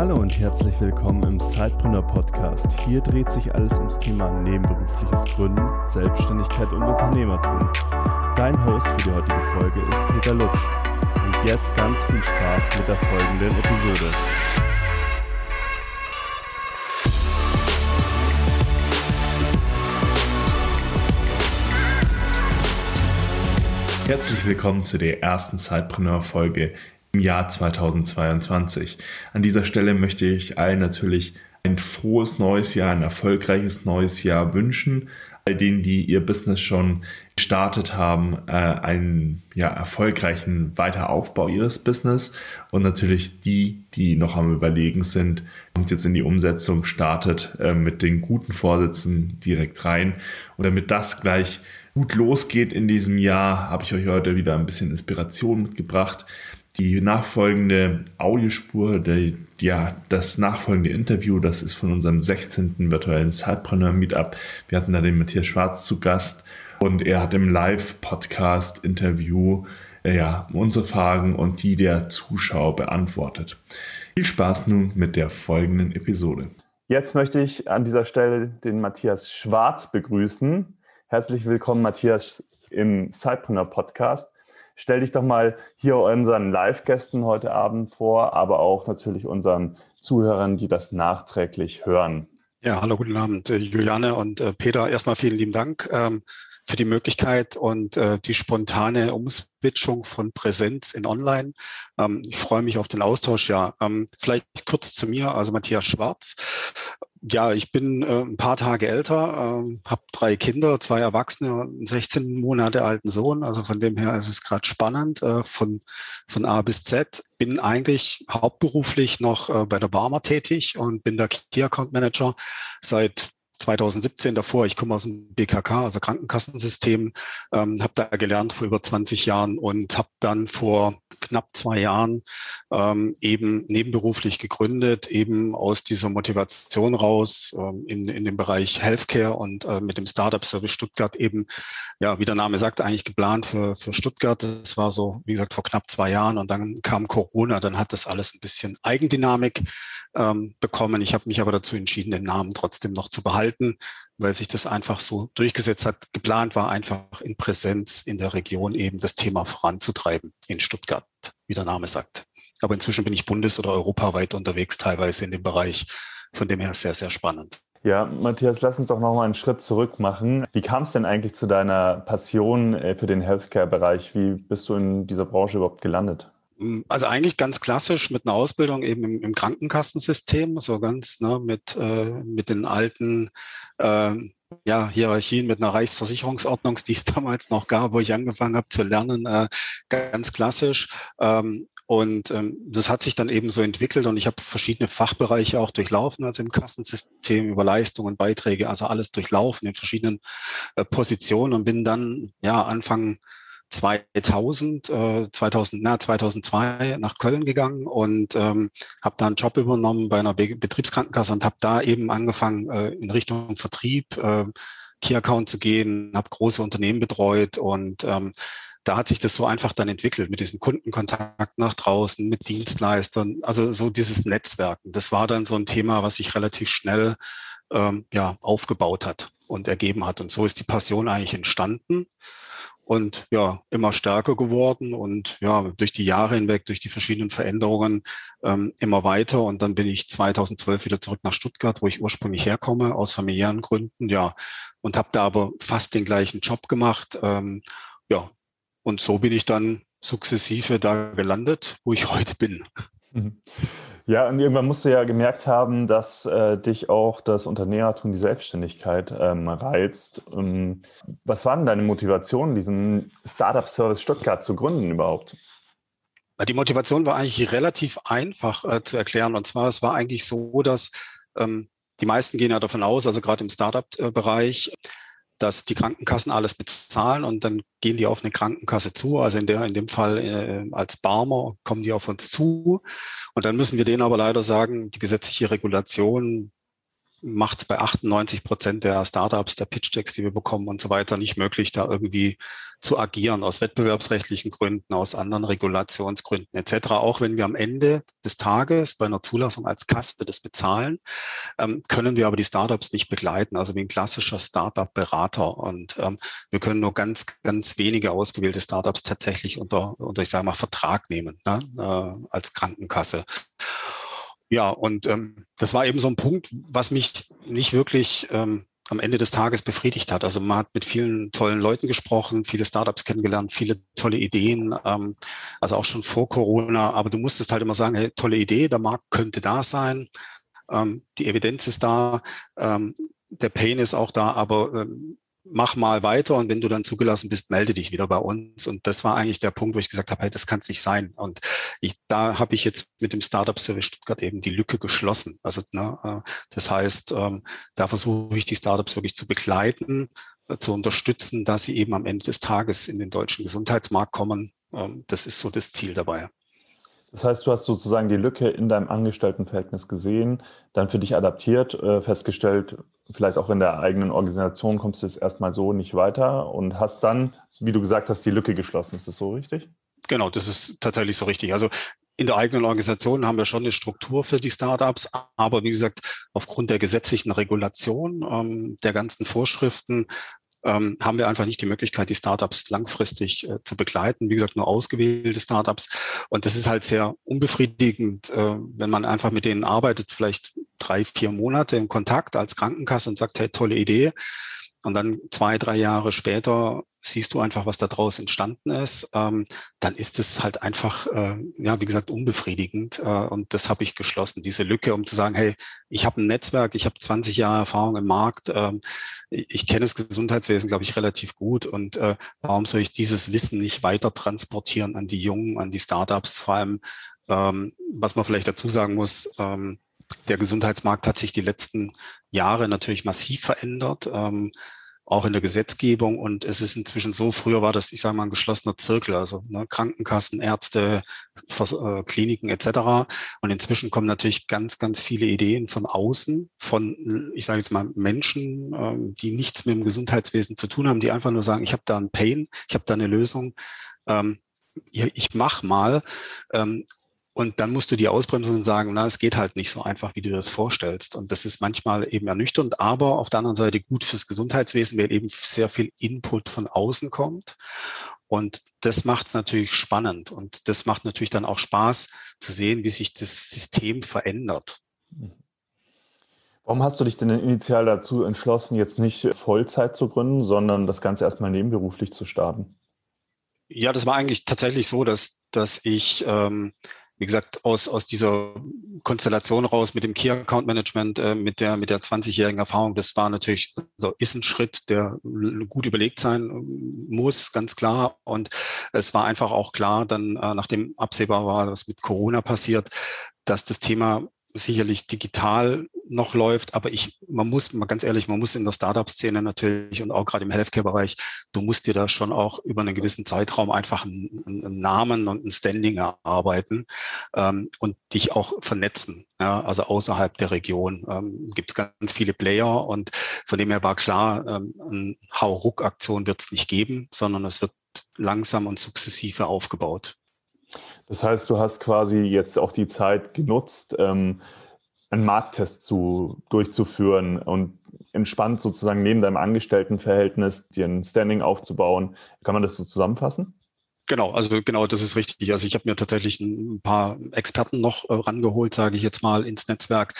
Hallo und herzlich willkommen im Sidepreneur Podcast. Hier dreht sich alles ums Thema nebenberufliches Gründen, Selbstständigkeit und Unternehmertum. Dein Host für die heutige Folge ist Peter Lutsch. Und jetzt ganz viel Spaß mit der folgenden Episode. Herzlich willkommen zu der ersten Sidepreneur-Folge im Jahr 2022. An dieser Stelle möchte ich allen natürlich ein frohes neues Jahr, ein erfolgreiches neues Jahr wünschen. All denen, die ihr Business schon gestartet haben, äh, einen ja, erfolgreichen Weiteraufbau ihres Business und natürlich die, die noch am Überlegen sind und jetzt in die Umsetzung startet, äh, mit den guten Vorsätzen direkt rein. Und damit das gleich gut losgeht in diesem Jahr, habe ich euch heute wieder ein bisschen Inspiration mitgebracht die nachfolgende Audiospur, der, ja, das nachfolgende Interview, das ist von unserem 16. virtuellen Sidepreneur Meetup. Wir hatten da den Matthias Schwarz zu Gast und er hat im Live-Podcast-Interview äh, ja, unsere Fragen und die der Zuschauer beantwortet. Viel Spaß nun mit der folgenden Episode. Jetzt möchte ich an dieser Stelle den Matthias Schwarz begrüßen. Herzlich willkommen, Matthias, im Sidepreneur Podcast. Stell dich doch mal hier unseren Live-Gästen heute Abend vor, aber auch natürlich unseren Zuhörern, die das nachträglich hören. Ja, hallo, guten Abend, äh, Juliane und äh, Peter. Erstmal vielen lieben Dank ähm, für die Möglichkeit und äh, die spontane Umswitchung von Präsenz in Online. Ähm, ich freue mich auf den Austausch. Ja, ähm, vielleicht kurz zu mir, also Matthias Schwarz. Ja, ich bin äh, ein paar Tage älter, äh, habe drei Kinder, zwei Erwachsene und einen 16 Monate alten Sohn. Also von dem her ist es gerade spannend äh, von, von A bis Z. Bin eigentlich hauptberuflich noch äh, bei der Barmer tätig und bin der Key Account Manager seit 2017 davor, ich komme aus dem BKK, also Krankenkassensystem, ähm, habe da gelernt vor über 20 Jahren und habe dann vor knapp zwei Jahren ähm, eben nebenberuflich gegründet, eben aus dieser Motivation raus ähm, in, in dem Bereich Healthcare und äh, mit dem Startup Service Stuttgart eben, ja, wie der Name sagt, eigentlich geplant für, für Stuttgart. Das war so, wie gesagt, vor knapp zwei Jahren und dann kam Corona, dann hat das alles ein bisschen Eigendynamik ähm, bekommen. Ich habe mich aber dazu entschieden, den Namen trotzdem noch zu behalten, weil sich das einfach so durchgesetzt hat. Geplant war einfach in Präsenz in der Region eben das Thema voranzutreiben in Stuttgart, wie der Name sagt. Aber inzwischen bin ich bundes- oder europaweit unterwegs, teilweise in dem Bereich. Von dem her sehr, sehr spannend. Ja, Matthias, lass uns doch noch mal einen Schritt zurück machen. Wie kam es denn eigentlich zu deiner Passion äh, für den Healthcare-Bereich? Wie bist du in dieser Branche überhaupt gelandet? Also eigentlich ganz klassisch mit einer Ausbildung eben im, im Krankenkassensystem, so ganz ne, mit, äh, mit den alten äh, ja, Hierarchien, mit einer Reichsversicherungsordnung, die es damals noch gab, wo ich angefangen habe zu lernen, äh, ganz klassisch. Ähm, und ähm, das hat sich dann eben so entwickelt und ich habe verschiedene Fachbereiche auch durchlaufen, also im Kassensystem über Leistungen, Beiträge, also alles durchlaufen in verschiedenen äh, Positionen und bin dann ja Anfang 2000, äh, 2000, na, 2002 nach Köln gegangen und ähm, habe da einen Job übernommen bei einer Be Betriebskrankenkasse und habe da eben angefangen, äh, in Richtung Vertrieb, äh, Key Account zu gehen, habe große Unternehmen betreut und ähm, da hat sich das so einfach dann entwickelt mit diesem Kundenkontakt nach draußen, mit Dienstleistern, also so dieses Netzwerken. Das war dann so ein Thema, was sich relativ schnell ähm, ja, aufgebaut hat und ergeben hat. Und so ist die Passion eigentlich entstanden und ja, immer stärker geworden und ja, durch die Jahre hinweg, durch die verschiedenen Veränderungen ähm, immer weiter. Und dann bin ich 2012 wieder zurück nach Stuttgart, wo ich ursprünglich herkomme, aus familiären Gründen, ja, und habe da aber fast den gleichen Job gemacht. Ähm, ja, und so bin ich dann sukzessive da gelandet, wo ich heute bin. Mhm. Ja, und irgendwann musst du ja gemerkt haben, dass äh, dich auch das Unternehmertum, die Selbstständigkeit ähm, reizt. Ähm, was war denn deine Motivation, diesen Startup-Service Stuttgart zu gründen überhaupt? Die Motivation war eigentlich relativ einfach äh, zu erklären. Und zwar, es war eigentlich so, dass ähm, die meisten gehen ja davon aus, also gerade im Startup-Bereich, dass die Krankenkassen alles bezahlen und dann gehen die auf eine Krankenkasse zu. Also in der, in dem Fall äh, als Barmer kommen die auf uns zu. Und dann müssen wir denen aber leider sagen, die gesetzliche Regulation macht es bei 98 Prozent der Startups, der Pitch-Decks, die wir bekommen und so weiter, nicht möglich, da irgendwie zu agieren aus wettbewerbsrechtlichen Gründen, aus anderen Regulationsgründen etc. Auch wenn wir am Ende des Tages bei einer Zulassung als Kasse das bezahlen, ähm, können wir aber die Startups nicht begleiten, also wie ein klassischer Startup-Berater. Und ähm, wir können nur ganz, ganz wenige ausgewählte Startups tatsächlich unter, unter ich sage mal, Vertrag nehmen ne, äh, als Krankenkasse. Ja, und ähm, das war eben so ein Punkt, was mich nicht wirklich ähm, am Ende des Tages befriedigt hat. Also man hat mit vielen tollen Leuten gesprochen, viele Startups kennengelernt, viele tolle Ideen, ähm, also auch schon vor Corona. Aber du musstest halt immer sagen, hey, tolle Idee, der Markt könnte da sein, ähm, die Evidenz ist da, ähm, der Pain ist auch da, aber ähm, mach mal weiter und wenn du dann zugelassen bist, melde dich wieder bei uns. Und das war eigentlich der Punkt, wo ich gesagt habe, hey, das kann es nicht sein. Und ich, da habe ich jetzt mit dem Startup Service Stuttgart eben die Lücke geschlossen. Also ne, äh, das heißt, ähm, da versuche ich die Startups wirklich zu begleiten, äh, zu unterstützen, dass sie eben am Ende des Tages in den deutschen Gesundheitsmarkt kommen. Ähm, das ist so das Ziel dabei. Das heißt, du hast sozusagen die Lücke in deinem Angestelltenverhältnis gesehen, dann für dich adaptiert, äh, festgestellt, vielleicht auch in der eigenen Organisation kommst du jetzt erstmal so nicht weiter und hast dann, wie du gesagt hast, die Lücke geschlossen. Ist das so richtig? Genau, das ist tatsächlich so richtig. Also in der eigenen Organisation haben wir schon eine Struktur für die Startups, aber wie gesagt, aufgrund der gesetzlichen Regulation, ähm, der ganzen Vorschriften ähm, haben wir einfach nicht die Möglichkeit, die Startups langfristig äh, zu begleiten. Wie gesagt, nur ausgewählte Startups. Und das ist halt sehr unbefriedigend, äh, wenn man einfach mit denen arbeitet, vielleicht drei, vier Monate im Kontakt als Krankenkasse und sagt, hey, tolle Idee. Und dann zwei, drei Jahre später siehst du einfach, was da draus entstanden ist, ähm, dann ist es halt einfach, äh, ja, wie gesagt, unbefriedigend. Äh, und das habe ich geschlossen, diese Lücke, um zu sagen, hey, ich habe ein Netzwerk, ich habe 20 Jahre Erfahrung im Markt, ähm, ich kenne das Gesundheitswesen, glaube ich, relativ gut. Und äh, warum soll ich dieses Wissen nicht weiter transportieren an die Jungen, an die Startups? Vor allem, ähm, was man vielleicht dazu sagen muss, ähm, der Gesundheitsmarkt hat sich die letzten Jahre natürlich massiv verändert. Ähm, auch in der Gesetzgebung. Und es ist inzwischen so, früher war das, ich sage mal, ein geschlossener Zirkel, also ne, Krankenkassen, Ärzte, äh, Kliniken etc. Und inzwischen kommen natürlich ganz, ganz viele Ideen von außen, von, ich sage jetzt mal, Menschen, ähm, die nichts mit dem Gesundheitswesen zu tun haben, die einfach nur sagen, ich habe da einen Pain, ich habe da eine Lösung. Ähm, ich mach mal. Ähm, und dann musst du die ausbremsen und sagen, na, es geht halt nicht so einfach, wie du das vorstellst. Und das ist manchmal eben ernüchternd, aber auf der anderen Seite gut fürs Gesundheitswesen, weil eben sehr viel Input von außen kommt. Und das macht es natürlich spannend. Und das macht natürlich dann auch Spaß zu sehen, wie sich das System verändert. Warum hast du dich denn initial dazu entschlossen, jetzt nicht Vollzeit zu gründen, sondern das Ganze erstmal nebenberuflich zu starten? Ja, das war eigentlich tatsächlich so, dass, dass ich ähm, wie gesagt, aus, aus dieser Konstellation raus mit dem Key Account Management, äh, mit der, mit der 20-jährigen Erfahrung, das war natürlich, also ist ein Schritt, der gut überlegt sein muss, ganz klar. Und es war einfach auch klar, dann, äh, nachdem absehbar war, was mit Corona passiert, dass das Thema sicherlich digital noch läuft, aber ich, man muss, mal ganz ehrlich, man muss in der Startup-Szene natürlich und auch gerade im Healthcare-Bereich, du musst dir da schon auch über einen gewissen Zeitraum einfach einen, einen Namen und ein Standing erarbeiten ähm, und dich auch vernetzen. Ja, also außerhalb der Region ähm, gibt es ganz viele Player und von dem her war klar, ähm, eine Hauruck-Aktion wird es nicht geben, sondern es wird langsam und sukzessive aufgebaut. Das heißt, du hast quasi jetzt auch die Zeit genutzt, ähm, einen Markttest zu, durchzuführen und entspannt sozusagen neben deinem Angestelltenverhältnis dir ein Standing aufzubauen. Kann man das so zusammenfassen? Genau, also genau, das ist richtig. Also ich habe mir tatsächlich ein paar Experten noch äh, rangeholt, sage ich jetzt mal, ins Netzwerk,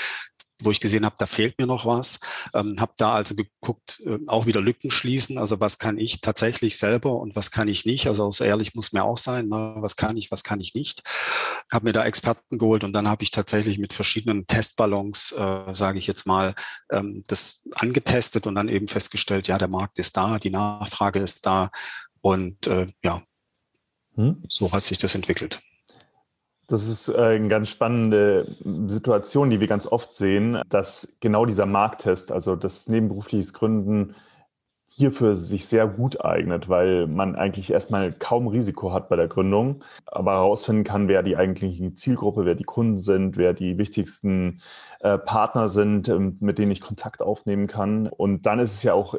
wo ich gesehen habe, da fehlt mir noch was. Ähm, habe da also geguckt, äh, auch wieder Lücken schließen. Also was kann ich tatsächlich selber und was kann ich nicht? Also so ehrlich muss mir auch sein, ne? was kann ich, was kann ich nicht. Habe mir da Experten geholt und dann habe ich tatsächlich mit verschiedenen Testballons, äh, sage ich jetzt mal, ähm, das angetestet und dann eben festgestellt, ja, der Markt ist da, die Nachfrage ist da und äh, ja, hm? so hat sich das entwickelt. Das ist äh, eine ganz spannende Situation, die wir ganz oft sehen, dass genau dieser Markttest, also das nebenberufliches Gründen, hierfür sich sehr gut eignet, weil man eigentlich erstmal kaum Risiko hat bei der Gründung, aber herausfinden kann, wer die eigentliche Zielgruppe, wer die Kunden sind, wer die wichtigsten äh, Partner sind, ähm, mit denen ich Kontakt aufnehmen kann. Und dann ist es ja auch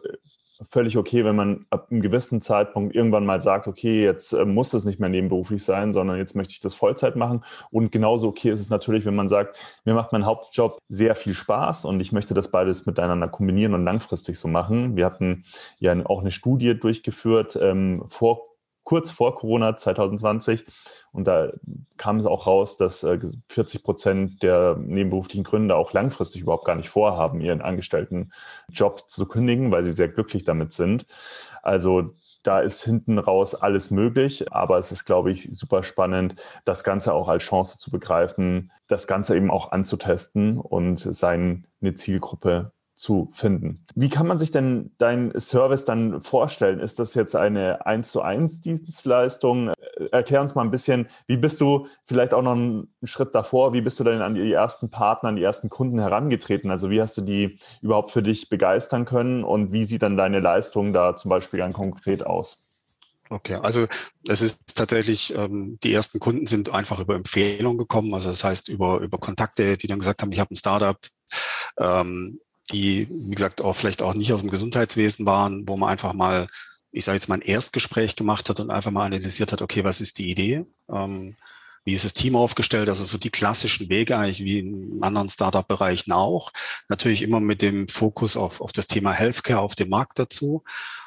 völlig okay, wenn man ab einem gewissen Zeitpunkt irgendwann mal sagt, okay, jetzt äh, muss das nicht mehr nebenberuflich sein, sondern jetzt möchte ich das Vollzeit machen. Und genauso okay ist es natürlich, wenn man sagt, mir macht mein Hauptjob sehr viel Spaß und ich möchte das beides miteinander kombinieren und langfristig so machen. Wir hatten ja auch eine Studie durchgeführt ähm, vor kurz vor Corona 2020. Und da kam es auch raus, dass 40 äh, Prozent der nebenberuflichen Gründer auch langfristig überhaupt gar nicht vorhaben, ihren angestellten Job zu kündigen, weil sie sehr glücklich damit sind. Also da ist hinten raus alles möglich, aber es ist, glaube ich, super spannend, das Ganze auch als Chance zu begreifen, das Ganze eben auch anzutesten und seine Zielgruppe zu finden. Wie kann man sich denn dein Service dann vorstellen? Ist das jetzt eine 1 zu 1 Dienstleistung? Erklär uns mal ein bisschen, wie bist du vielleicht auch noch einen Schritt davor, wie bist du denn an die ersten Partner, an die ersten Kunden herangetreten? Also wie hast du die überhaupt für dich begeistern können und wie sieht dann deine Leistung da zum Beispiel dann konkret aus? Okay, also es ist tatsächlich, ähm, die ersten Kunden sind einfach über Empfehlungen gekommen, also das heißt über, über Kontakte, die dann gesagt haben, ich habe ein Startup, ähm, die, wie gesagt, auch vielleicht auch nicht aus dem Gesundheitswesen waren, wo man einfach mal, ich sage jetzt mal ein Erstgespräch gemacht hat und einfach mal analysiert hat, okay, was ist die Idee? Ähm, wie ist das Team aufgestellt? Also so die klassischen Wege eigentlich wie in anderen Startup-Bereichen auch. Natürlich immer mit dem Fokus auf, auf das Thema Healthcare, auf dem Markt dazu.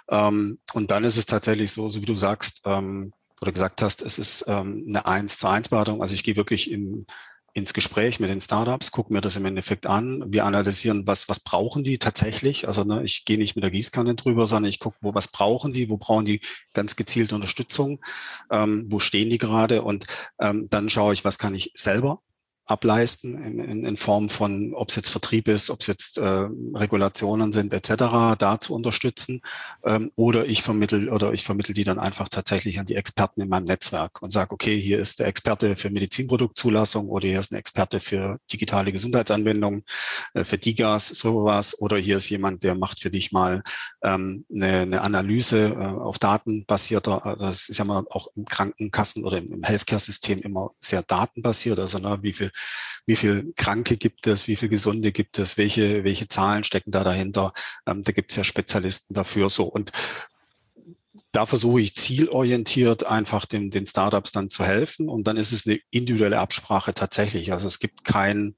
Ähm, und dann ist es tatsächlich so, so wie du sagst, ähm, oder gesagt hast, es ist ähm, eine 1 zu 1 Beratung. Also ich gehe wirklich in ins Gespräch mit den Startups, gucken mir das im Endeffekt an. Wir analysieren, was, was brauchen die tatsächlich. Also ne, ich gehe nicht mit der Gießkanne drüber, sondern ich gucke, wo was brauchen die, wo brauchen die ganz gezielte Unterstützung, ähm, wo stehen die gerade und ähm, dann schaue ich, was kann ich selber ableisten in, in, in Form von, ob es jetzt Vertrieb ist, ob es jetzt äh, Regulationen sind etc., da zu unterstützen. Ähm, oder ich vermittel oder ich vermittel die dann einfach tatsächlich an die Experten in meinem Netzwerk und sage, okay, hier ist der Experte für Medizinproduktzulassung oder hier ist ein Experte für digitale Gesundheitsanwendungen, äh, für DIGAS, sowas, oder hier ist jemand, der macht für dich mal ähm, eine, eine Analyse äh, auf datenbasierter, also das ist ja mal auch im Krankenkassen oder im, im Healthcare-System immer sehr datenbasiert, also ne, wie viel wie viel Kranke gibt es, wie viel Gesunde gibt es, welche, welche Zahlen stecken da dahinter. Ähm, da gibt es ja Spezialisten dafür. So und da versuche ich zielorientiert einfach den, den Startups dann zu helfen und dann ist es eine individuelle Absprache tatsächlich. Also es gibt kein,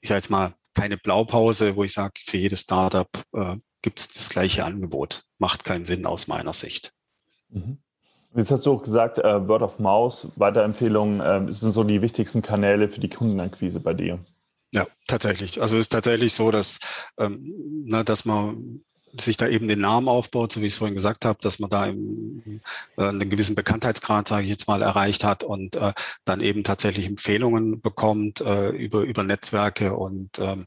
ich sage jetzt mal, keine Blaupause, wo ich sage, für jedes Startup äh, gibt es das gleiche Angebot. Macht keinen Sinn aus meiner Sicht. Mhm. Jetzt hast du auch gesagt, äh, Word of Mouse, Weiterempfehlungen äh, sind so die wichtigsten Kanäle für die Kundenakquise bei dir. Ja, tatsächlich. Also es ist tatsächlich so, dass, ähm, na, dass man sich da eben den Namen aufbaut, so wie ich es vorhin gesagt habe, dass man da im, äh, einen gewissen Bekanntheitsgrad, sage ich jetzt mal, erreicht hat und äh, dann eben tatsächlich Empfehlungen bekommt äh, über, über Netzwerke und ähm,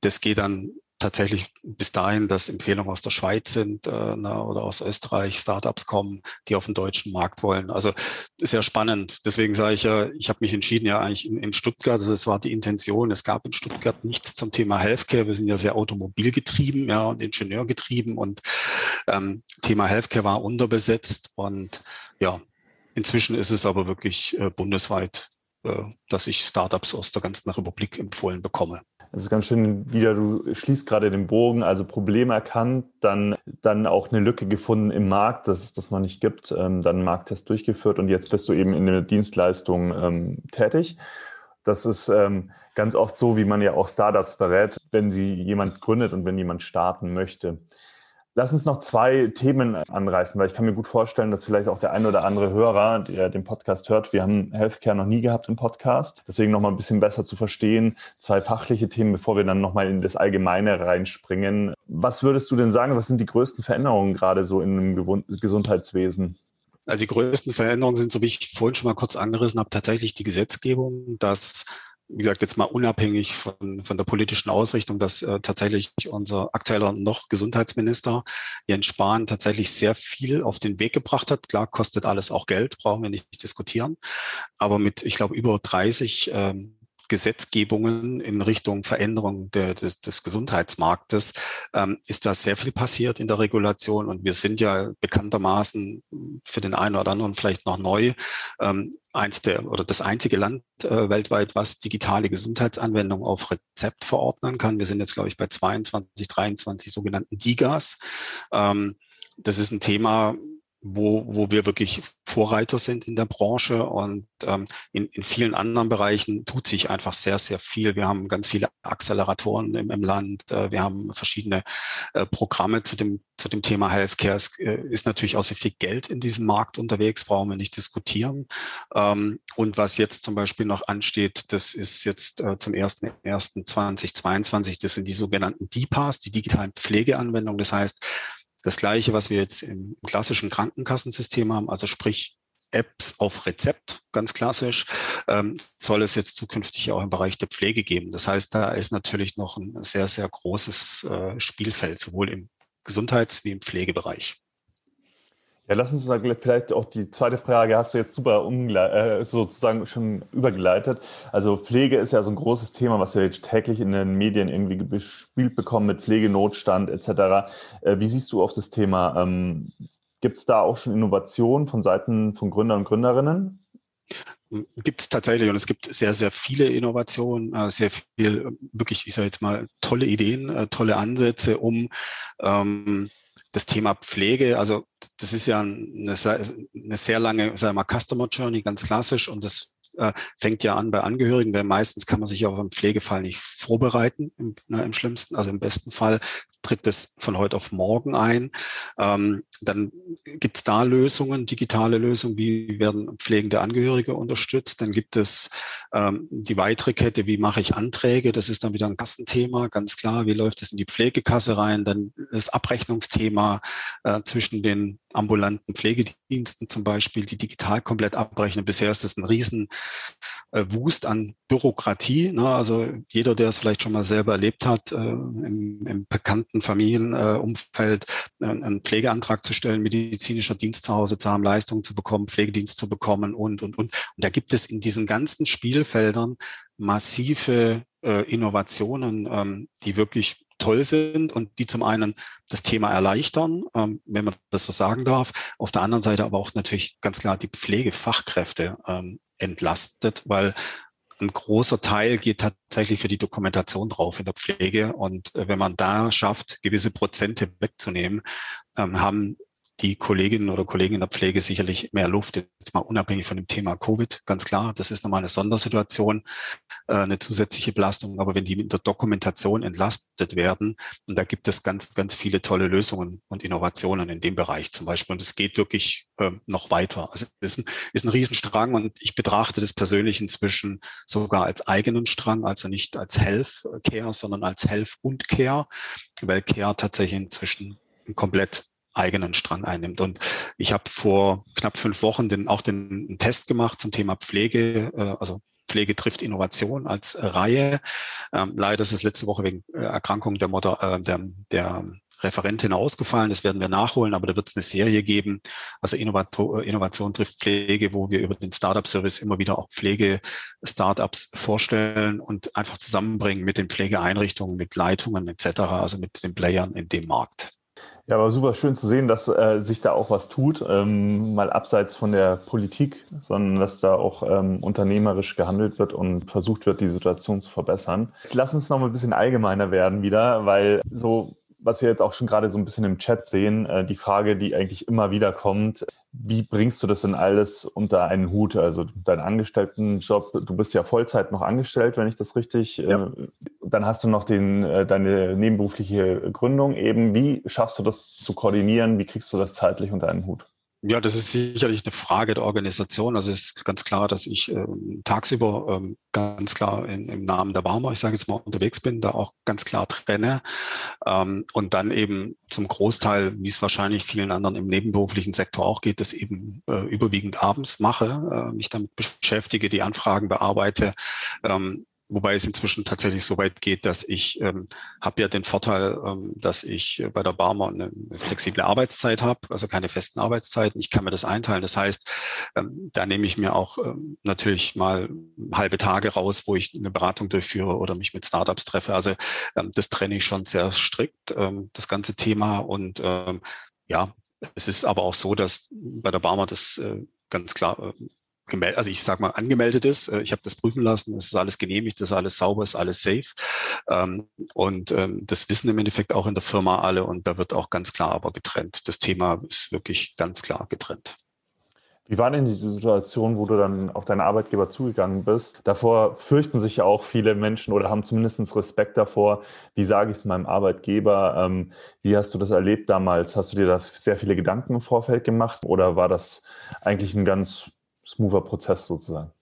das geht dann tatsächlich bis dahin, dass Empfehlungen aus der Schweiz sind äh, na, oder aus Österreich, Startups kommen, die auf den deutschen Markt wollen. Also sehr spannend. Deswegen sage ich ja, ich habe mich entschieden, ja eigentlich in, in Stuttgart, also das war die Intention. Es gab in Stuttgart nichts zum Thema Healthcare. Wir sind ja sehr automobilgetrieben ja, und Ingenieurgetrieben und ähm, Thema Healthcare war unterbesetzt und ja, inzwischen ist es aber wirklich äh, bundesweit, äh, dass ich Startups aus der ganzen Republik empfohlen bekomme. Das ist ganz schön wieder, du schließt gerade den Bogen, also Problem erkannt, dann, dann auch eine Lücke gefunden im Markt, dass es das noch nicht gibt, ähm, dann einen Markttest durchgeführt und jetzt bist du eben in der Dienstleistung ähm, tätig. Das ist ähm, ganz oft so, wie man ja auch Startups berät, wenn sie jemand gründet und wenn jemand starten möchte. Lass uns noch zwei Themen anreißen, weil ich kann mir gut vorstellen, dass vielleicht auch der ein oder andere Hörer, der den Podcast hört, wir haben Healthcare noch nie gehabt im Podcast, deswegen noch mal ein bisschen besser zu verstehen. Zwei fachliche Themen, bevor wir dann noch mal in das Allgemeine reinspringen. Was würdest du denn sagen, was sind die größten Veränderungen gerade so im Gesundheitswesen? Also die größten Veränderungen sind, so wie ich vorhin schon mal kurz angerissen habe, tatsächlich die Gesetzgebung, dass wie gesagt, jetzt mal unabhängig von, von der politischen Ausrichtung, dass äh, tatsächlich unser aktueller noch Gesundheitsminister Jens Spahn tatsächlich sehr viel auf den Weg gebracht hat. Klar, kostet alles auch Geld, brauchen wir nicht diskutieren. Aber mit, ich glaube, über 30 ähm, Gesetzgebungen in Richtung Veränderung der, des, des Gesundheitsmarktes ähm, ist da sehr viel passiert in der Regulation und wir sind ja bekanntermaßen für den einen oder anderen vielleicht noch neu ähm, eins der oder das einzige Land äh, weltweit, was digitale Gesundheitsanwendungen auf Rezept verordnen kann. Wir sind jetzt, glaube ich, bei 22, 23 sogenannten DIGAs. Ähm, das ist ein Thema, wo, wo wir wirklich Vorreiter sind in der Branche und ähm, in, in vielen anderen Bereichen tut sich einfach sehr, sehr viel. Wir haben ganz viele Acceleratoren im, im Land, äh, wir haben verschiedene äh, Programme zu dem, zu dem Thema Healthcare. Es äh, ist natürlich auch sehr viel Geld in diesem Markt unterwegs, brauchen wir nicht diskutieren. Ähm, und was jetzt zum Beispiel noch ansteht, das ist jetzt äh, zum 1.1.2022, das sind die sogenannten DPAs, die digitalen Pflegeanwendungen. Das heißt, das Gleiche, was wir jetzt im klassischen Krankenkassensystem haben, also sprich Apps auf Rezept, ganz klassisch, ähm, soll es jetzt zukünftig auch im Bereich der Pflege geben. Das heißt, da ist natürlich noch ein sehr, sehr großes äh, Spielfeld, sowohl im Gesundheits- wie im Pflegebereich. Ja, lass uns vielleicht auch die zweite Frage, hast du jetzt super äh, sozusagen schon übergeleitet. Also Pflege ist ja so ein großes Thema, was wir täglich in den Medien irgendwie bespielt bekommen mit Pflegenotstand etc. Äh, wie siehst du auf das Thema? Ähm, Gibt es da auch schon Innovationen von Seiten von Gründern und Gründerinnen? Gibt es tatsächlich und es gibt sehr, sehr viele Innovationen, äh, sehr viel, wirklich, ich sage jetzt mal, tolle Ideen, tolle Ansätze, um ähm, das Thema Pflege, also das ist ja eine, eine sehr lange, sagen wir mal, Customer Journey, ganz klassisch. Und das äh, fängt ja an bei Angehörigen, weil meistens kann man sich auf einen Pflegefall nicht vorbereiten, im, na, im schlimmsten, also im besten Fall tritt das von heute auf morgen ein. Ähm, dann gibt es da Lösungen, digitale Lösungen, wie werden pflegende Angehörige unterstützt. Dann gibt es ähm, die weitere Kette, wie mache ich Anträge. Das ist dann wieder ein Kassenthema, ganz klar. Wie läuft es in die Pflegekasse rein? Dann das Abrechnungsthema äh, zwischen den ambulanten Pflegediensten zum Beispiel, die digital komplett abrechnen. Bisher ist das ein riesen äh, an Bürokratie. Ne? Also jeder, der es vielleicht schon mal selber erlebt hat, äh, im, im bekannten Familienumfeld, äh, einen Pflegeantrag zu stellen, medizinischer Dienst zu Hause zu haben, Leistungen zu bekommen, Pflegedienst zu bekommen und, und, und. Und da gibt es in diesen ganzen Spielfeldern massive äh, Innovationen, ähm, die wirklich toll sind und die zum einen das Thema erleichtern, ähm, wenn man das so sagen darf, auf der anderen Seite aber auch natürlich ganz klar die Pflegefachkräfte ähm, entlastet, weil ein großer Teil geht tatsächlich für die Dokumentation drauf in der Pflege. Und äh, wenn man da schafft, gewisse Prozente wegzunehmen, ähm, haben die Kolleginnen oder Kollegen in der Pflege sicherlich mehr Luft, jetzt mal unabhängig von dem Thema Covid, ganz klar. Das ist nochmal eine Sondersituation, äh, eine zusätzliche Belastung. Aber wenn die mit der Dokumentation entlastet werden, und da gibt es ganz, ganz viele tolle Lösungen und Innovationen in dem Bereich zum Beispiel. Und es geht wirklich äh, noch weiter. Also es ist ein, ist ein Riesenstrang und ich betrachte das persönlich inzwischen sogar als eigenen Strang, also nicht als Health Care, sondern als Health und Care, weil Care tatsächlich inzwischen komplett eigenen Strang einnimmt. Und ich habe vor knapp fünf Wochen den, auch den, den Test gemacht zum Thema Pflege, äh, also Pflege trifft Innovation als äh, Reihe. Ähm, leider ist es letzte Woche wegen äh, Erkrankung der, Mutter, äh, der, der Referentin ausgefallen. Das werden wir nachholen, aber da wird es eine Serie geben. Also Innovator, Innovation trifft Pflege, wo wir über den Startup-Service immer wieder auch Pflege-Startups vorstellen und einfach zusammenbringen mit den Pflegeeinrichtungen, mit Leitungen etc., also mit den Playern in dem Markt. Ja, aber super schön zu sehen, dass äh, sich da auch was tut, ähm, mal abseits von der Politik, sondern dass da auch ähm, unternehmerisch gehandelt wird und versucht wird, die Situation zu verbessern. Jetzt lass uns noch mal ein bisschen allgemeiner werden wieder, weil so was wir jetzt auch schon gerade so ein bisschen im Chat sehen, äh, die Frage, die eigentlich immer wieder kommt, wie bringst du das denn alles unter einen Hut? Also deinen Angestelltenjob, du bist ja Vollzeit noch angestellt, wenn ich das richtig, äh, ja. dann hast du noch den, äh, deine nebenberufliche Gründung eben. Wie schaffst du das zu koordinieren? Wie kriegst du das zeitlich unter einen Hut? Ja, das ist sicherlich eine Frage der Organisation. Also es ist ganz klar, dass ich ähm, tagsüber ähm, ganz klar in, im Namen der Barmer, ich sage jetzt mal, unterwegs bin, da auch ganz klar trenne ähm, und dann eben zum Großteil, wie es wahrscheinlich vielen anderen im nebenberuflichen Sektor auch geht, das eben äh, überwiegend abends mache, äh, mich damit beschäftige, die Anfragen bearbeite, ähm, wobei es inzwischen tatsächlich so weit geht, dass ich ähm, habe ja den Vorteil, ähm, dass ich bei der Barmer eine flexible Arbeitszeit habe, also keine festen Arbeitszeiten. Ich kann mir das einteilen. Das heißt, ähm, da nehme ich mir auch ähm, natürlich mal halbe Tage raus, wo ich eine Beratung durchführe oder mich mit Startups treffe. Also ähm, das trenne ich schon sehr strikt, ähm, das ganze Thema. Und ähm, ja, es ist aber auch so, dass bei der Barmer das äh, ganz klar äh, gemeldet, also ich sag mal angemeldet ist. Äh, ich habe das prüfen lassen, es ist alles genehmigt, es ist alles sauber, es ist alles safe. Ähm, und ähm, das wissen im Endeffekt auch in der Firma alle und da wird auch ganz klar aber getrennt. Das Thema ist wirklich ganz klar getrennt. Wie war denn diese Situation, wo du dann auf deinen Arbeitgeber zugegangen bist? Davor fürchten sich ja auch viele Menschen oder haben zumindest Respekt davor. Wie sage ich es meinem Arbeitgeber? Ähm, wie hast du das erlebt damals? Hast du dir da sehr viele Gedanken im Vorfeld gemacht oder war das eigentlich ein ganz smoother Prozess sozusagen?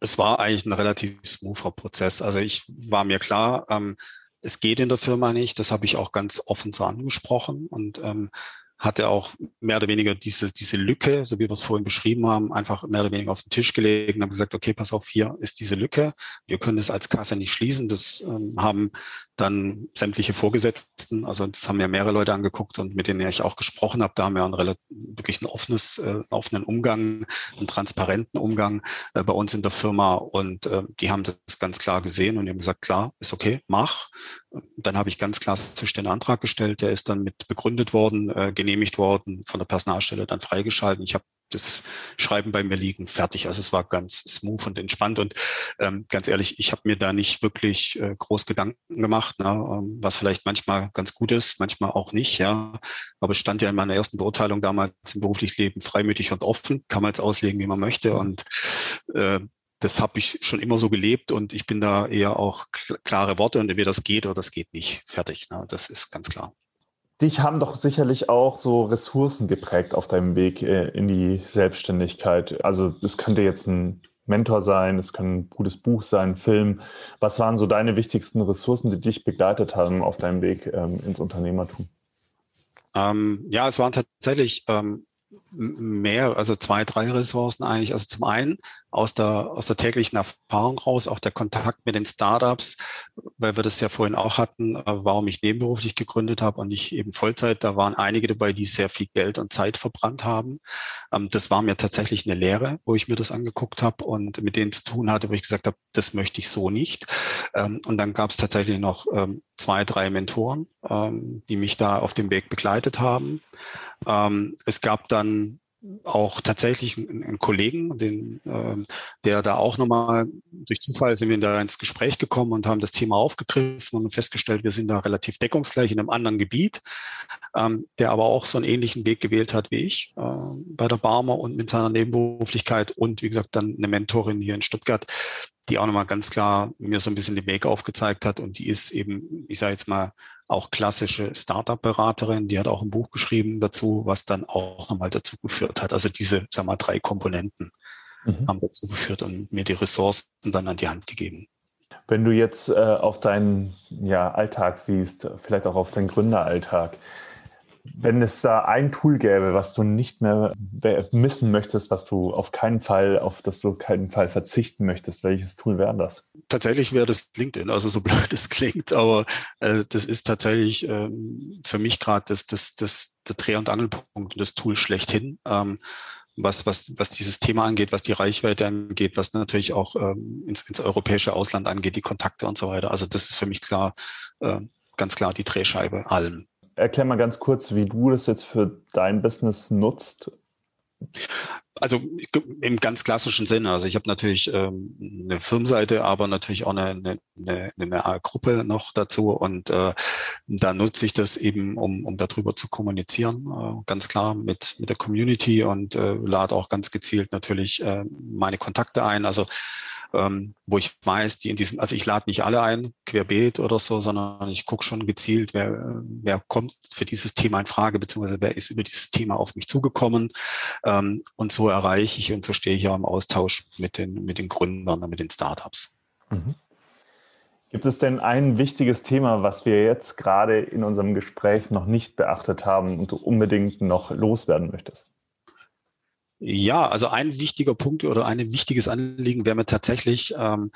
Es war eigentlich ein relativ smoother Prozess. Also ich war mir klar, ähm, es geht in der Firma nicht. Das habe ich auch ganz offen so angesprochen und ähm, hatte auch mehr oder weniger diese, diese Lücke, so wie wir es vorhin beschrieben haben, einfach mehr oder weniger auf den Tisch gelegt und haben gesagt, okay, pass auf, hier ist diese Lücke. Wir können es als Kasse nicht schließen. Das ähm, haben dann sämtliche Vorgesetzten, also das haben ja mehrere Leute angeguckt und mit denen ich auch gesprochen habe, da haben wir einen relativ, wirklich ein offenes, äh, offenen Umgang, einen transparenten Umgang äh, bei uns in der Firma und äh, die haben das ganz klar gesehen und haben gesagt, klar, ist okay, mach. Dann habe ich ganz klar einen Antrag gestellt, der ist dann mit begründet worden, äh, genehmigt worden, von der Personalstelle dann freigeschalten. Ich habe das Schreiben bei mir liegen, fertig. Also es war ganz smooth und entspannt. Und ähm, ganz ehrlich, ich habe mir da nicht wirklich äh, groß Gedanken gemacht, ne, ähm, was vielleicht manchmal ganz gut ist, manchmal auch nicht, ja. Aber es stand ja in meiner ersten Beurteilung damals im beruflichen Leben freimütig und offen, kann man jetzt auslegen, wie man möchte. Und äh, das habe ich schon immer so gelebt und ich bin da eher auch klare Worte und entweder das geht oder das geht nicht. Fertig. Ne? Das ist ganz klar. Dich haben doch sicherlich auch so Ressourcen geprägt auf deinem Weg äh, in die Selbstständigkeit. Also es könnte jetzt ein Mentor sein, es kann ein gutes Buch sein, ein Film. Was waren so deine wichtigsten Ressourcen, die dich begleitet haben auf deinem Weg ähm, ins Unternehmertum? Ähm, ja, es waren tatsächlich ähm, mehr, also zwei, drei Ressourcen eigentlich. Also zum einen aus der, aus der täglichen Erfahrung raus, auch der Kontakt mit den Startups, weil wir das ja vorhin auch hatten, äh, warum ich nebenberuflich gegründet habe und nicht eben Vollzeit. Da waren einige dabei, die sehr viel Geld und Zeit verbrannt haben. Ähm, das war mir tatsächlich eine Lehre, wo ich mir das angeguckt habe und mit denen zu tun hatte, wo ich gesagt habe, das möchte ich so nicht. Ähm, und dann gab es tatsächlich noch ähm, zwei, drei Mentoren, die mich da auf dem Weg begleitet haben. Es gab dann auch tatsächlich einen, einen Kollegen, den, äh, der da auch nochmal durch Zufall sind wir da ins Gespräch gekommen und haben das Thema aufgegriffen und festgestellt, wir sind da relativ deckungsgleich in einem anderen Gebiet, ähm, der aber auch so einen ähnlichen Weg gewählt hat wie ich äh, bei der Barmer und mit seiner Nebenberuflichkeit und wie gesagt dann eine Mentorin hier in Stuttgart, die auch nochmal ganz klar mir so ein bisschen den Weg aufgezeigt hat und die ist eben, ich sage jetzt mal, auch klassische Startup-Beraterin, die hat auch ein Buch geschrieben dazu, was dann auch nochmal dazu geführt hat. Also diese, sag mal, drei Komponenten mhm. haben dazu geführt und mir die Ressourcen dann an die Hand gegeben. Wenn du jetzt äh, auf deinen ja, Alltag siehst, vielleicht auch auf deinen Gründeralltag, wenn es da ein Tool gäbe, was du nicht mehr missen möchtest, was du auf keinen Fall, auf das du keinen Fall verzichten möchtest, welches Tool wäre das? Tatsächlich wäre das LinkedIn, also so blöd es klingt, aber äh, das ist tatsächlich ähm, für mich gerade das, das, das, der Dreh- und Angelpunkt, das Tool schlechthin. Ähm, was, was, was dieses Thema angeht, was die Reichweite angeht, was natürlich auch ähm, ins, ins europäische Ausland angeht, die Kontakte und so weiter. Also das ist für mich klar, äh, ganz klar die Drehscheibe allem. Erklär mal ganz kurz, wie du das jetzt für dein Business nutzt. Also im ganz klassischen Sinne. Also ich habe natürlich ähm, eine Firmenseite, aber natürlich auch eine, eine, eine Gruppe noch dazu. Und äh, da nutze ich das eben, um, um darüber zu kommunizieren, äh, ganz klar mit, mit der Community und äh, lade auch ganz gezielt natürlich äh, meine Kontakte ein. Also ähm, wo ich weiß, die in diesem, also ich lade nicht alle ein, querbeet oder so, sondern ich gucke schon gezielt, wer, wer kommt für dieses Thema in Frage, beziehungsweise wer ist über dieses Thema auf mich zugekommen. Ähm, und so erreiche ich und so stehe ich auch im Austausch mit den, mit den Gründern und mit den Startups. Mhm. Gibt es denn ein wichtiges Thema, was wir jetzt gerade in unserem Gespräch noch nicht beachtet haben und du unbedingt noch loswerden möchtest? Ja, also ein wichtiger Punkt oder ein wichtiges Anliegen wäre mir tatsächlich, ähm,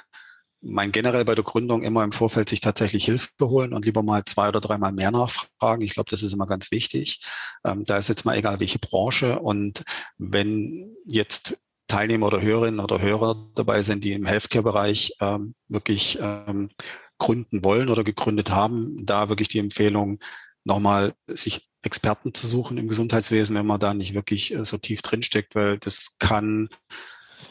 mein generell bei der Gründung immer im Vorfeld sich tatsächlich Hilfe holen und lieber mal zwei oder dreimal mehr nachfragen. Ich glaube, das ist immer ganz wichtig. Ähm, da ist jetzt mal egal, welche Branche. Und wenn jetzt Teilnehmer oder Hörerinnen oder Hörer dabei sind, die im Healthcare-Bereich ähm, wirklich ähm, gründen wollen oder gegründet haben, da wirklich die Empfehlung, nochmal sich Experten zu suchen im Gesundheitswesen, wenn man da nicht wirklich äh, so tief drinsteckt, weil das kann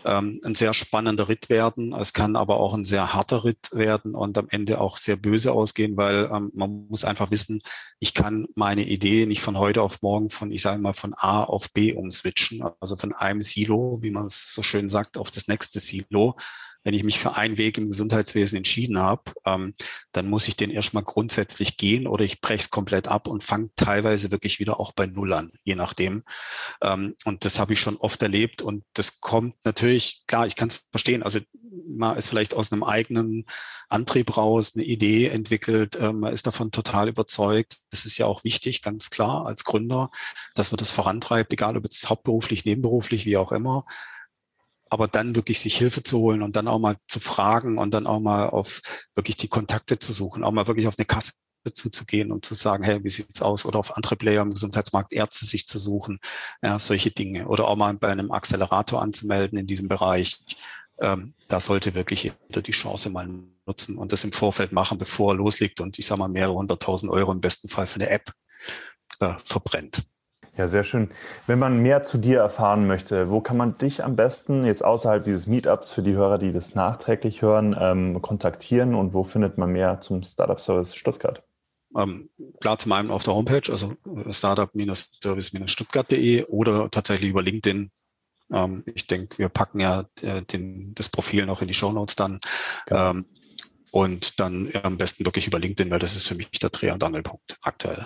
ähm, ein sehr spannender Ritt werden. Es kann aber auch ein sehr harter Ritt werden und am Ende auch sehr böse ausgehen, weil ähm, man muss einfach wissen, ich kann meine Idee nicht von heute auf morgen von, ich sage mal, von A auf B umswitchen, also von einem Silo, wie man es so schön sagt, auf das nächste Silo wenn ich mich für einen Weg im Gesundheitswesen entschieden habe, ähm, dann muss ich den erstmal grundsätzlich gehen oder ich breche es komplett ab und fange teilweise wirklich wieder auch bei Null an, je nachdem. Ähm, und das habe ich schon oft erlebt und das kommt natürlich, klar, ich kann es verstehen, also man ist vielleicht aus einem eigenen Antrieb raus eine Idee entwickelt, äh, man ist davon total überzeugt. Das ist ja auch wichtig, ganz klar, als Gründer, dass man das vorantreibt, egal ob es hauptberuflich, nebenberuflich, wie auch immer aber dann wirklich sich Hilfe zu holen und dann auch mal zu fragen und dann auch mal auf wirklich die Kontakte zu suchen, auch mal wirklich auf eine Kasse zuzugehen und zu sagen, hey, wie sieht's aus? Oder auf andere Player im Gesundheitsmarkt Ärzte sich zu suchen, ja, solche Dinge. Oder auch mal bei einem Accelerator anzumelden in diesem Bereich. Ähm, da sollte wirklich jeder die Chance mal nutzen und das im Vorfeld machen, bevor er loslegt und ich sage mal mehrere hunderttausend Euro im besten Fall für eine App äh, verbrennt. Ja, sehr schön. Wenn man mehr zu dir erfahren möchte, wo kann man dich am besten jetzt außerhalb dieses Meetups für die Hörer, die das nachträglich hören, ähm, kontaktieren und wo findet man mehr zum Startup Service Stuttgart? Ähm, klar, zum einen auf der Homepage, also äh, startup-service-stuttgart.de oder tatsächlich über LinkedIn. Ähm, ich denke, wir packen ja äh, den, das Profil noch in die Show Notes dann. Genau. Ähm, und dann am besten wirklich über LinkedIn, weil das ist für mich der Dreh- und Angelpunkt aktuell.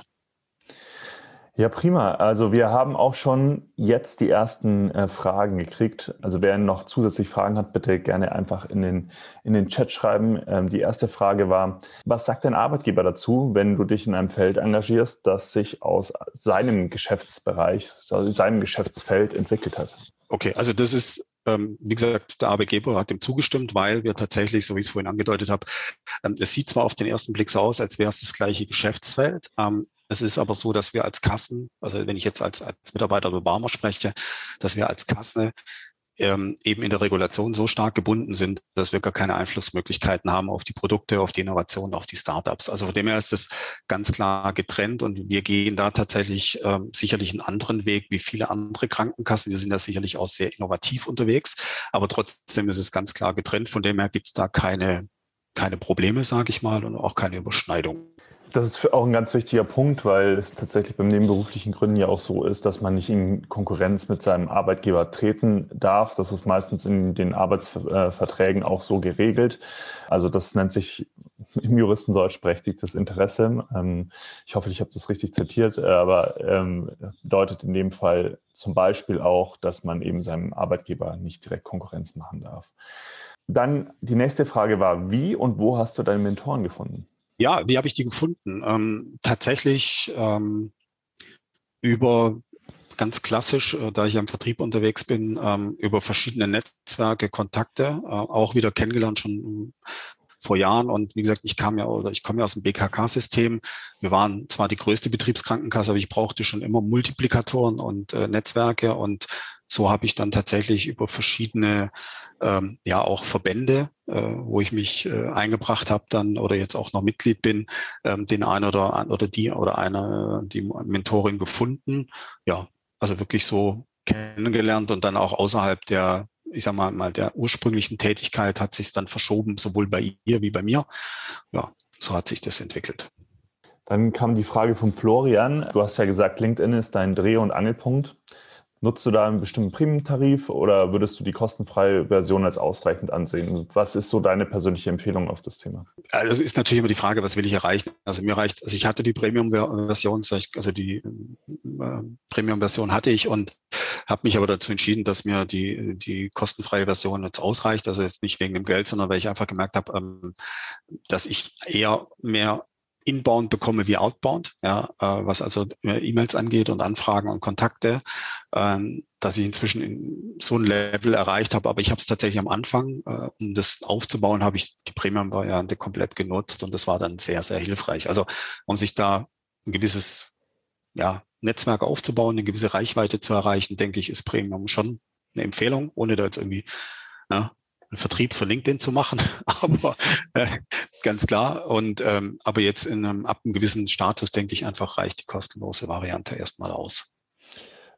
Ja, prima. Also wir haben auch schon jetzt die ersten äh, Fragen gekriegt. Also wer noch zusätzlich Fragen hat, bitte gerne einfach in den, in den Chat schreiben. Ähm, die erste Frage war, was sagt dein Arbeitgeber dazu, wenn du dich in einem Feld engagierst, das sich aus seinem Geschäftsbereich, also seinem Geschäftsfeld entwickelt hat? Okay, also das ist ähm, wie gesagt, der Arbeitgeber hat dem zugestimmt, weil wir tatsächlich, so wie ich es vorhin angedeutet habe, ähm, es sieht zwar auf den ersten Blick so aus, als wäre es das gleiche Geschäftsfeld. Ähm, es ist aber so, dass wir als Kassen, also wenn ich jetzt als, als Mitarbeiter über Barmer spreche, dass wir als Kasse ähm, eben in der Regulation so stark gebunden sind, dass wir gar keine Einflussmöglichkeiten haben auf die Produkte, auf die Innovationen, auf die Startups. Also von dem her ist es ganz klar getrennt und wir gehen da tatsächlich ähm, sicherlich einen anderen Weg wie viele andere Krankenkassen. Wir sind da sicherlich auch sehr innovativ unterwegs, aber trotzdem ist es ganz klar getrennt. Von dem her gibt es da keine, keine Probleme, sage ich mal, und auch keine Überschneidung. Das ist auch ein ganz wichtiger Punkt, weil es tatsächlich beim nebenberuflichen Gründen ja auch so ist, dass man nicht in Konkurrenz mit seinem Arbeitgeber treten darf. Das ist meistens in den Arbeitsverträgen auch so geregelt. Also das nennt sich im Juristendeutsch berechtigtes Interesse. Ähm, ich hoffe, ich habe das richtig zitiert, aber ähm, bedeutet in dem Fall zum Beispiel auch, dass man eben seinem Arbeitgeber nicht direkt Konkurrenz machen darf. Dann die nächste Frage war, wie und wo hast du deine Mentoren gefunden? Ja, wie habe ich die gefunden? Ähm, tatsächlich ähm, über ganz klassisch, äh, da ich am Vertrieb unterwegs bin, ähm, über verschiedene Netzwerke, Kontakte, äh, auch wieder kennengelernt schon vor Jahren. Und wie gesagt, ich kam ja oder ich komme ja aus dem BKK-System. Wir waren zwar die größte Betriebskrankenkasse, aber ich brauchte schon immer Multiplikatoren und äh, Netzwerke. Und so habe ich dann tatsächlich über verschiedene ähm, ja auch Verbände, äh, wo ich mich äh, eingebracht habe dann oder jetzt auch noch Mitglied bin, ähm, den einen oder oder die oder eine die Mentorin gefunden. Ja, also wirklich so kennengelernt und dann auch außerhalb der ich sag mal, mal der ursprünglichen Tätigkeit hat sich dann verschoben, sowohl bei ihr wie bei mir. Ja, so hat sich das entwickelt. Dann kam die Frage von Florian. Du hast ja gesagt, LinkedIn ist dein Dreh- und Angelpunkt. Nutzt du da einen bestimmten Premium-Tarif oder würdest du die kostenfreie Version als ausreichend ansehen? Was ist so deine persönliche Empfehlung auf das Thema? Also es ist natürlich immer die Frage, was will ich erreichen? Also mir reicht, also ich hatte die Premium-Version, also die äh, Premium-Version hatte ich und habe mich aber dazu entschieden, dass mir die, die kostenfreie Version jetzt ausreicht. Also jetzt nicht wegen dem Geld, sondern weil ich einfach gemerkt habe, ähm, dass ich eher mehr inbound bekomme wie outbound, ja, äh, was also äh, E-Mails angeht und Anfragen und Kontakte, ähm, dass ich inzwischen in so ein Level erreicht habe. Aber ich habe es tatsächlich am Anfang, äh, um das aufzubauen, habe ich die Premium-Variante komplett genutzt und das war dann sehr, sehr hilfreich. Also um sich da ein gewisses ja, Netzwerk aufzubauen, eine gewisse Reichweite zu erreichen, denke ich, ist Premium schon eine Empfehlung, ohne da jetzt irgendwie ja, einen Vertrieb für LinkedIn zu machen, aber äh, ganz klar. Und ähm, aber jetzt in einem, ab einem gewissen Status, denke ich, einfach reicht die kostenlose Variante erstmal aus.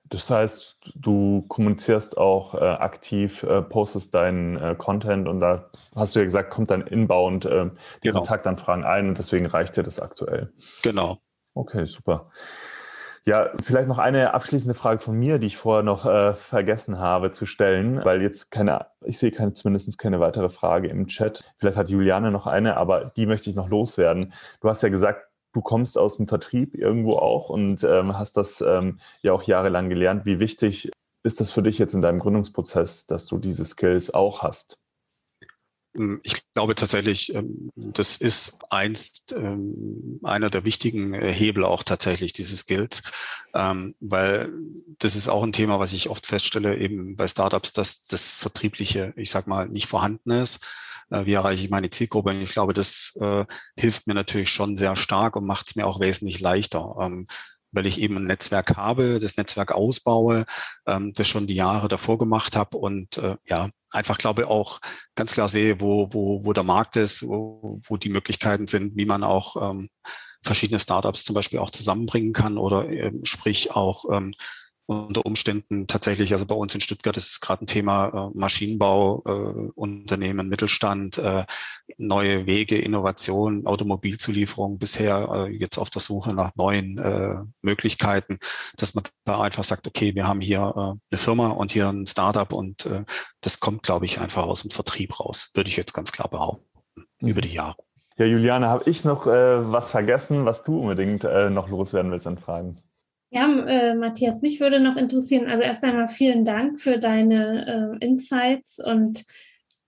Das heißt, du kommunizierst auch äh, aktiv, äh, postest deinen äh, Content und da hast du ja gesagt, kommt dann inbound äh, die genau. Kontaktanfragen ein und deswegen reicht dir das aktuell. Genau. Okay, super. Ja, vielleicht noch eine abschließende Frage von mir, die ich vorher noch äh, vergessen habe zu stellen, weil jetzt keine, ich sehe keine, zumindest keine weitere Frage im Chat. Vielleicht hat Juliane noch eine, aber die möchte ich noch loswerden. Du hast ja gesagt, du kommst aus dem Vertrieb irgendwo auch und ähm, hast das ähm, ja auch jahrelang gelernt. Wie wichtig ist das für dich jetzt in deinem Gründungsprozess, dass du diese Skills auch hast? Ähm, ich glaube tatsächlich, ähm, das ist einst ähm, einer der wichtigen äh, Hebel auch tatsächlich dieses Skills, weil das ist auch ein Thema, was ich oft feststelle, eben bei Startups, dass das Vertriebliche, ich sag mal, nicht vorhanden ist. Äh, wie erreiche ich meine Zielgruppe? Und ich glaube, das äh, hilft mir natürlich schon sehr stark und macht es mir auch wesentlich leichter weil ich eben ein Netzwerk habe, das Netzwerk ausbaue, ähm, das schon die Jahre davor gemacht habe und äh, ja, einfach glaube auch ganz klar sehe, wo, wo, wo der Markt ist, wo, wo die Möglichkeiten sind, wie man auch ähm, verschiedene Startups zum Beispiel auch zusammenbringen kann oder ähm, sprich auch ähm, unter Umständen tatsächlich, also bei uns in Stuttgart ist es gerade ein Thema äh, Maschinenbau, äh, Unternehmen, Mittelstand, äh, neue Wege, Innovation, Automobilzulieferung, bisher äh, jetzt auf der Suche nach neuen äh, Möglichkeiten, dass man da einfach sagt, okay, wir haben hier äh, eine Firma und hier ein Startup und äh, das kommt, glaube ich, einfach aus dem Vertrieb raus, würde ich jetzt ganz klar behaupten, mhm. über die Jahre. Ja, Juliane, habe ich noch äh, was vergessen, was du unbedingt äh, noch loswerden willst an Fragen? Ja, äh, Matthias, mich würde noch interessieren, also erst einmal vielen Dank für deine äh, Insights und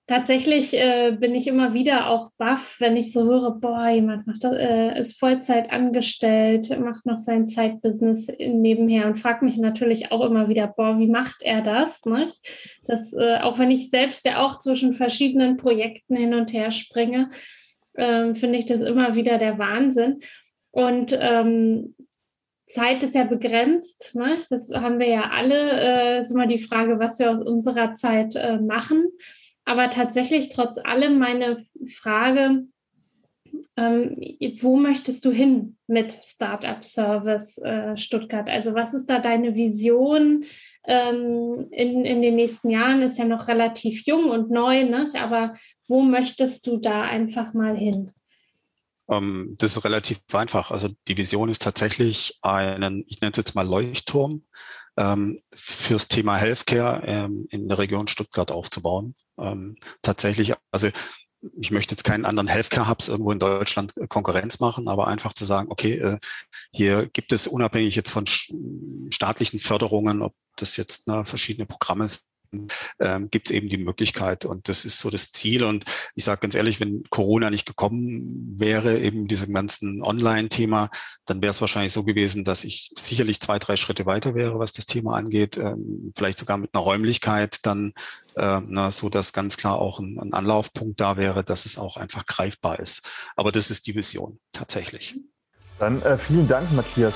tatsächlich äh, bin ich immer wieder auch baff, wenn ich so höre, boah, jemand macht das, äh, ist Vollzeit angestellt, macht noch sein Zeitbusiness nebenher und fragt mich natürlich auch immer wieder, boah, wie macht er das? Nicht? Das, äh, auch wenn ich selbst ja auch zwischen verschiedenen Projekten hin und her springe, ähm, finde ich das immer wieder der Wahnsinn. Und ähm, Zeit ist ja begrenzt. Ne? Das haben wir ja alle. Äh, ist immer die Frage, was wir aus unserer Zeit äh, machen. Aber tatsächlich trotz allem meine Frage, ähm, wo möchtest du hin mit Startup Service äh, Stuttgart? Also was ist da deine Vision ähm, in, in den nächsten Jahren? Ist ja noch relativ jung und neu, ne? aber wo möchtest du da einfach mal hin? Ähm, das ist relativ einfach. Also die Vision ist tatsächlich einen, ich nenne es jetzt mal Leuchtturm, ähm, fürs Thema Healthcare ähm, in der Region Stuttgart aufzubauen. tatsächlich, also ich möchte jetzt keinen anderen Healthcare-Hubs irgendwo in Deutschland äh, Konkurrenz machen, aber einfach zu sagen, okay, äh, hier gibt es unabhängig jetzt von staatlichen Förderungen, ob das jetzt ne, verschiedene Programme ähm, gibt es eben die Möglichkeit. Und das ist so das Ziel. Und ich sage ganz ehrlich, wenn Corona nicht gekommen wäre, eben diesem ganzen Online-Thema, dann wäre es wahrscheinlich so gewesen, dass ich sicherlich zwei, drei Schritte weiter wäre, was das Thema angeht. Ähm, vielleicht sogar mit einer Räumlichkeit dann, äh, na, so dass ganz klar auch ein, ein Anlaufpunkt da wäre, dass es auch einfach greifbar ist. Aber das ist die Vision tatsächlich. Dann äh, vielen Dank, Matthias.